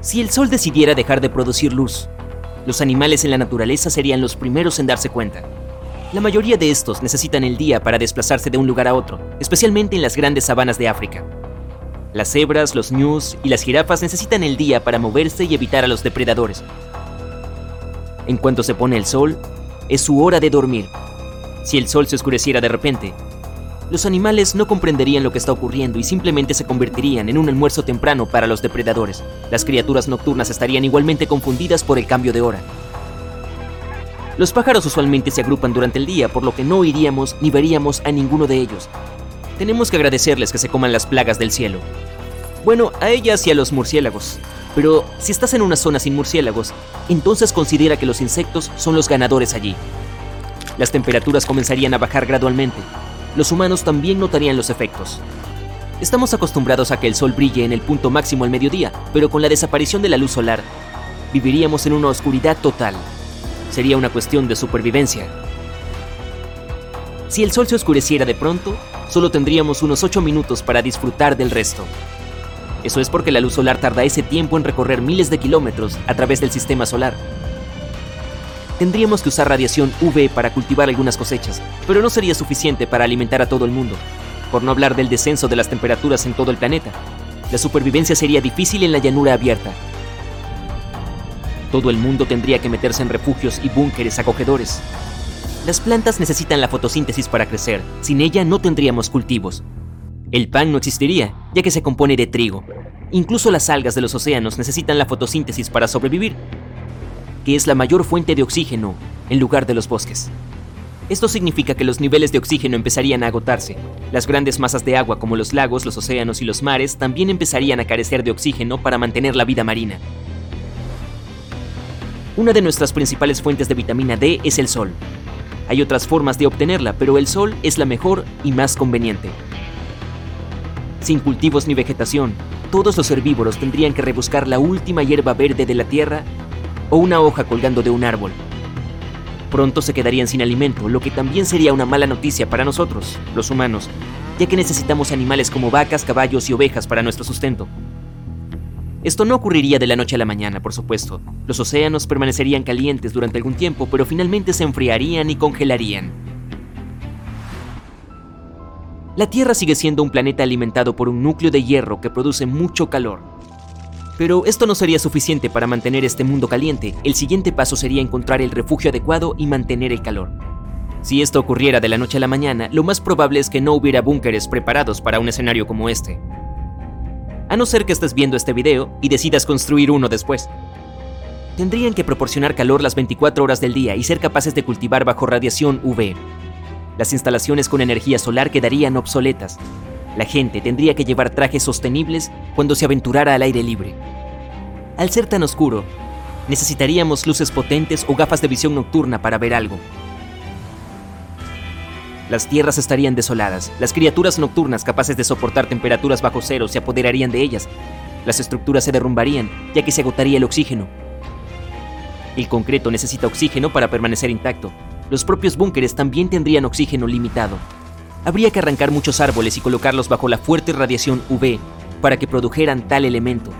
Si el Sol decidiera dejar de producir luz, los animales en la naturaleza serían los primeros en darse cuenta. La mayoría de estos necesitan el día para desplazarse de un lugar a otro, especialmente en las grandes sabanas de África. Las cebras, los ñus y las jirafas necesitan el día para moverse y evitar a los depredadores. En cuanto se pone el sol, es su hora de dormir. Si el sol se oscureciera de repente, los animales no comprenderían lo que está ocurriendo y simplemente se convertirían en un almuerzo temprano para los depredadores. Las criaturas nocturnas estarían igualmente confundidas por el cambio de hora. Los pájaros usualmente se agrupan durante el día, por lo que no iríamos ni veríamos a ninguno de ellos. Tenemos que agradecerles que se coman las plagas del cielo. Bueno, a ellas y a los murciélagos. Pero si estás en una zona sin murciélagos, entonces considera que los insectos son los ganadores allí. Las temperaturas comenzarían a bajar gradualmente, los humanos también notarían los efectos. Estamos acostumbrados a que el sol brille en el punto máximo al mediodía, pero con la desaparición de la luz solar, viviríamos en una oscuridad total. Sería una cuestión de supervivencia. Si el sol se oscureciera de pronto, solo tendríamos unos 8 minutos para disfrutar del resto. Eso es porque la luz solar tarda ese tiempo en recorrer miles de kilómetros a través del sistema solar tendríamos que usar radiación UV para cultivar algunas cosechas, pero no sería suficiente para alimentar a todo el mundo, por no hablar del descenso de las temperaturas en todo el planeta. La supervivencia sería difícil en la llanura abierta. Todo el mundo tendría que meterse en refugios y búnkeres acogedores. Las plantas necesitan la fotosíntesis para crecer, sin ella no tendríamos cultivos. El pan no existiría, ya que se compone de trigo. Incluso las algas de los océanos necesitan la fotosíntesis para sobrevivir, que es la mayor fuente de oxígeno en lugar de los bosques. Esto significa que los niveles de oxígeno empezarían a agotarse. Las grandes masas de agua como los lagos, los océanos y los mares también empezarían a carecer de oxígeno para mantener la vida marina. Una de nuestras principales fuentes de vitamina D es el sol. Hay otras formas de obtenerla, pero el sol es la mejor y más conveniente. Sin cultivos ni vegetación, todos los herbívoros tendrían que rebuscar la última hierba verde de la tierra o una hoja colgando de un árbol. Pronto se quedarían sin alimento, lo que también sería una mala noticia para nosotros, los humanos, ya que necesitamos animales como vacas, caballos y ovejas para nuestro sustento. Esto no ocurriría de la noche a la mañana, por supuesto. Los océanos permanecerían calientes durante algún tiempo, pero finalmente se enfriarían y congelarían. La Tierra sigue siendo un planeta alimentado por un núcleo de hierro que produce mucho calor. Pero esto no sería suficiente para mantener este mundo caliente. El siguiente paso sería encontrar el refugio adecuado y mantener el calor. Si esto ocurriera de la noche a la mañana, lo más probable es que no hubiera búnkeres preparados para un escenario como este. A no ser que estés viendo este video y decidas construir uno después. Tendrían que proporcionar calor las 24 horas del día y ser capaces de cultivar bajo radiación UV. Las instalaciones con energía solar quedarían obsoletas, la gente tendría que llevar trajes sostenibles cuando se aventurara al aire libre. Al ser tan oscuro, necesitaríamos luces potentes o gafas de visión nocturna para ver algo. Las tierras estarían desoladas, las criaturas nocturnas capaces de soportar temperaturas bajo cero se apoderarían de ellas, las estructuras se derrumbarían ya que se agotaría el oxígeno. El concreto necesita oxígeno para permanecer intacto. Los propios búnkeres también tendrían oxígeno limitado habría que arrancar muchos árboles y colocarlos bajo la fuerte radiación UV para que produjeran tal elemento.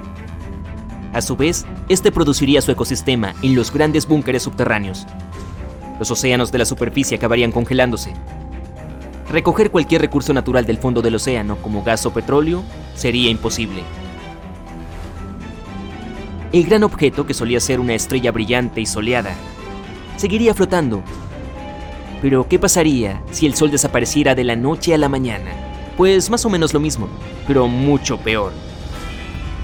A su vez, este produciría su ecosistema en los grandes búnkeres subterráneos. Los océanos de la superficie acabarían congelándose. Recoger cualquier recurso natural del fondo del océano, como gas o petróleo, sería imposible. El gran objeto, que solía ser una estrella brillante y soleada, seguiría flotando pero, ¿qué pasaría si el Sol desapareciera de la noche a la mañana? Pues más o menos lo mismo, pero mucho peor.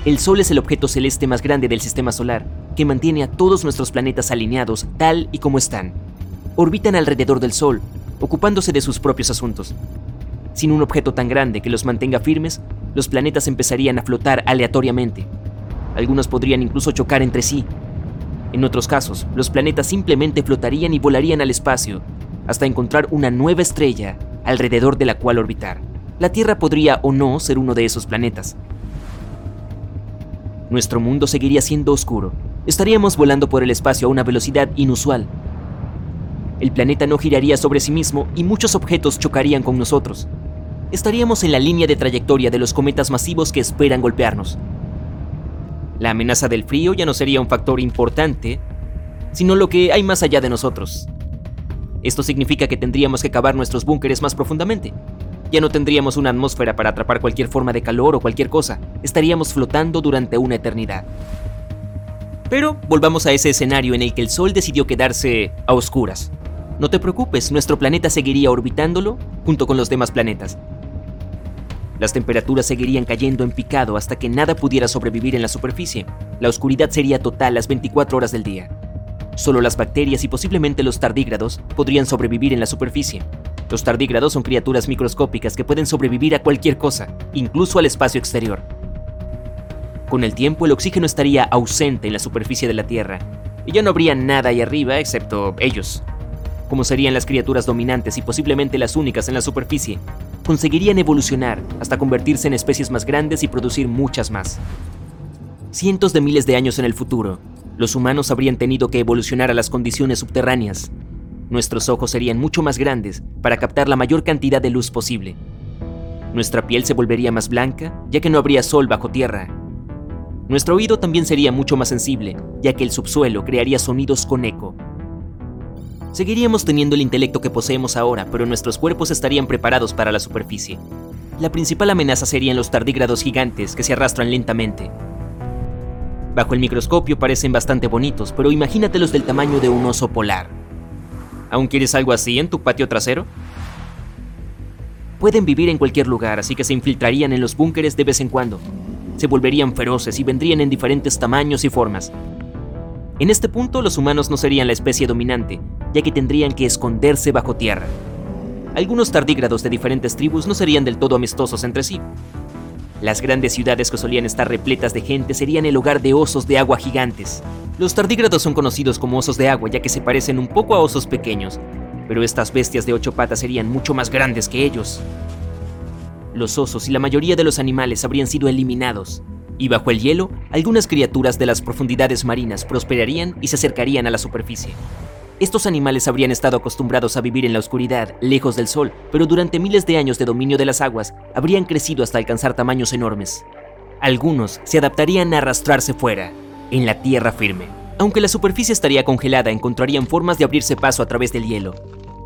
El Sol es el objeto celeste más grande del Sistema Solar, que mantiene a todos nuestros planetas alineados tal y como están. Orbitan alrededor del Sol, ocupándose de sus propios asuntos. Sin un objeto tan grande que los mantenga firmes, los planetas empezarían a flotar aleatoriamente. Algunos podrían incluso chocar entre sí. En otros casos, los planetas simplemente flotarían y volarían al espacio hasta encontrar una nueva estrella alrededor de la cual orbitar. La Tierra podría o no ser uno de esos planetas. Nuestro mundo seguiría siendo oscuro. Estaríamos volando por el espacio a una velocidad inusual. El planeta no giraría sobre sí mismo y muchos objetos chocarían con nosotros. Estaríamos en la línea de trayectoria de los cometas masivos que esperan golpearnos. La amenaza del frío ya no sería un factor importante, sino lo que hay más allá de nosotros. Esto significa que tendríamos que cavar nuestros búnkeres más profundamente. Ya no tendríamos una atmósfera para atrapar cualquier forma de calor o cualquier cosa. Estaríamos flotando durante una eternidad. Pero volvamos a ese escenario en el que el Sol decidió quedarse a oscuras. No te preocupes, nuestro planeta seguiría orbitándolo junto con los demás planetas. Las temperaturas seguirían cayendo en picado hasta que nada pudiera sobrevivir en la superficie. La oscuridad sería total las 24 horas del día. Solo las bacterias y posiblemente los tardígrados podrían sobrevivir en la superficie. Los tardígrados son criaturas microscópicas que pueden sobrevivir a cualquier cosa, incluso al espacio exterior. Con el tiempo el oxígeno estaría ausente en la superficie de la Tierra, y ya no habría nada ahí arriba excepto ellos. Como serían las criaturas dominantes y posiblemente las únicas en la superficie, conseguirían evolucionar hasta convertirse en especies más grandes y producir muchas más. Cientos de miles de años en el futuro, los humanos habrían tenido que evolucionar a las condiciones subterráneas. Nuestros ojos serían mucho más grandes para captar la mayor cantidad de luz posible. Nuestra piel se volvería más blanca, ya que no habría sol bajo tierra. Nuestro oído también sería mucho más sensible, ya que el subsuelo crearía sonidos con eco. Seguiríamos teniendo el intelecto que poseemos ahora, pero nuestros cuerpos estarían preparados para la superficie. La principal amenaza serían los tardígrados gigantes que se arrastran lentamente, Bajo el microscopio parecen bastante bonitos, pero imagínatelos del tamaño de un oso polar. ¿Aún quieres algo así en tu patio trasero? Pueden vivir en cualquier lugar, así que se infiltrarían en los búnkeres de vez en cuando. Se volverían feroces y vendrían en diferentes tamaños y formas. En este punto los humanos no serían la especie dominante, ya que tendrían que esconderse bajo tierra. Algunos tardígrados de diferentes tribus no serían del todo amistosos entre sí, las grandes ciudades que solían estar repletas de gente serían el hogar de osos de agua gigantes. Los tardígrados son conocidos como osos de agua ya que se parecen un poco a osos pequeños, pero estas bestias de ocho patas serían mucho más grandes que ellos. Los osos y la mayoría de los animales habrían sido eliminados, y bajo el hielo, algunas criaturas de las profundidades marinas prosperarían y se acercarían a la superficie. Estos animales habrían estado acostumbrados a vivir en la oscuridad, lejos del sol, pero durante miles de años de dominio de las aguas, habrían crecido hasta alcanzar tamaños enormes. Algunos se adaptarían a arrastrarse fuera, en la tierra firme. Aunque la superficie estaría congelada, encontrarían formas de abrirse paso a través del hielo.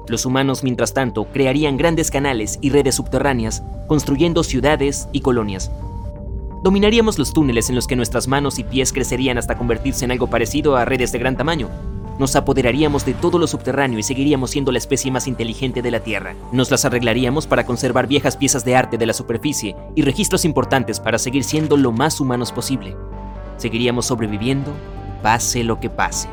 Los humanos, mientras tanto, crearían grandes canales y redes subterráneas, construyendo ciudades y colonias. Dominaríamos los túneles en los que nuestras manos y pies crecerían hasta convertirse en algo parecido a redes de gran tamaño, nos apoderaríamos de todo lo subterráneo y seguiríamos siendo la especie más inteligente de la Tierra. Nos las arreglaríamos para conservar viejas piezas de arte de la superficie y registros importantes para seguir siendo lo más humanos posible. Seguiríamos sobreviviendo, pase lo que pase.